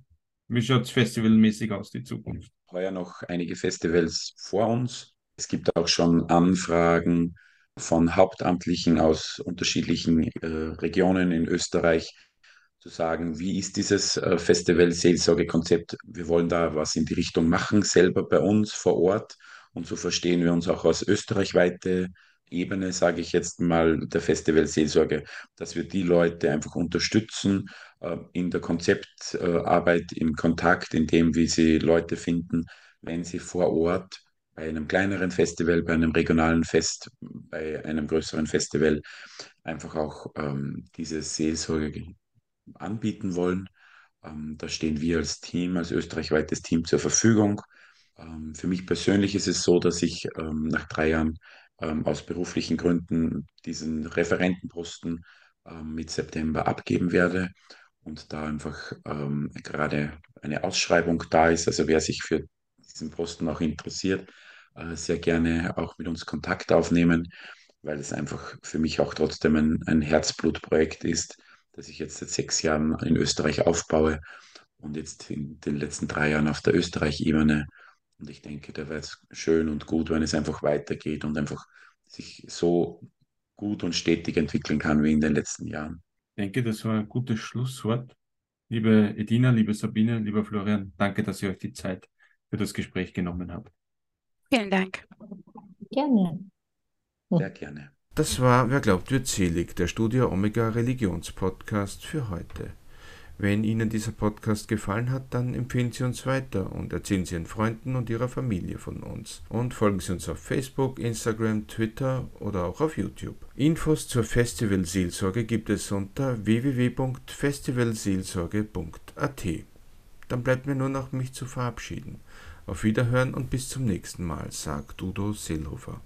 Wie schaut es festivalmäßig aus, die Zukunft? Heuer noch einige Festivals vor uns. Es gibt auch schon Anfragen von Hauptamtlichen aus unterschiedlichen äh, Regionen in Österreich, zu sagen, wie ist dieses äh, Festival-Seelsorge-Konzept? Wir wollen da was in die Richtung machen, selber bei uns vor Ort. Und so verstehen wir uns auch als österreichweite Ebene, sage ich jetzt mal, der Festival-Seelsorge, dass wir die Leute einfach unterstützen äh, in der Konzeptarbeit, im Kontakt, in dem, wie sie Leute finden, wenn sie vor Ort bei einem kleineren Festival, bei einem regionalen Fest, bei einem größeren Festival einfach auch ähm, diese Seelsorge anbieten wollen. Ähm, da stehen wir als Team, als österreichweites Team zur Verfügung. Ähm, für mich persönlich ist es so, dass ich ähm, nach drei Jahren ähm, aus beruflichen Gründen diesen Referentenposten ähm, mit September abgeben werde und da einfach gerade eine Ausschreibung da ist. Also wer sich für diesen Posten auch interessiert, äh, sehr gerne auch mit uns Kontakt aufnehmen, weil es einfach für mich auch trotzdem ein, ein Herzblutprojekt ist, das ich jetzt seit sechs Jahren in Österreich aufbaue und jetzt in den letzten drei Jahren auf der Österreich-Ebene. Und ich denke, da wäre es schön und gut, wenn es einfach weitergeht und einfach sich so gut und stetig entwickeln kann wie in den letzten Jahren. Ich denke, das war ein gutes Schlusswort. Liebe Edina, liebe Sabine, lieber Florian, danke, dass ihr euch die Zeit für das Gespräch genommen habt. Vielen Dank. Gerne. Sehr gerne. Das war Wer glaubt wird selig, der Studio Omega Religionspodcast für heute. Wenn Ihnen dieser Podcast gefallen hat, dann empfehlen Sie uns weiter und erzählen Sie Ihren Freunden und Ihrer Familie von uns. Und folgen Sie uns auf Facebook, Instagram, Twitter oder auch auf YouTube. Infos zur Festivalseelsorge gibt es unter www.festivalseelsorge.at. Dann bleibt mir nur noch mich zu verabschieden. Auf Wiederhören und bis zum nächsten Mal, sagt Udo Seelhofer.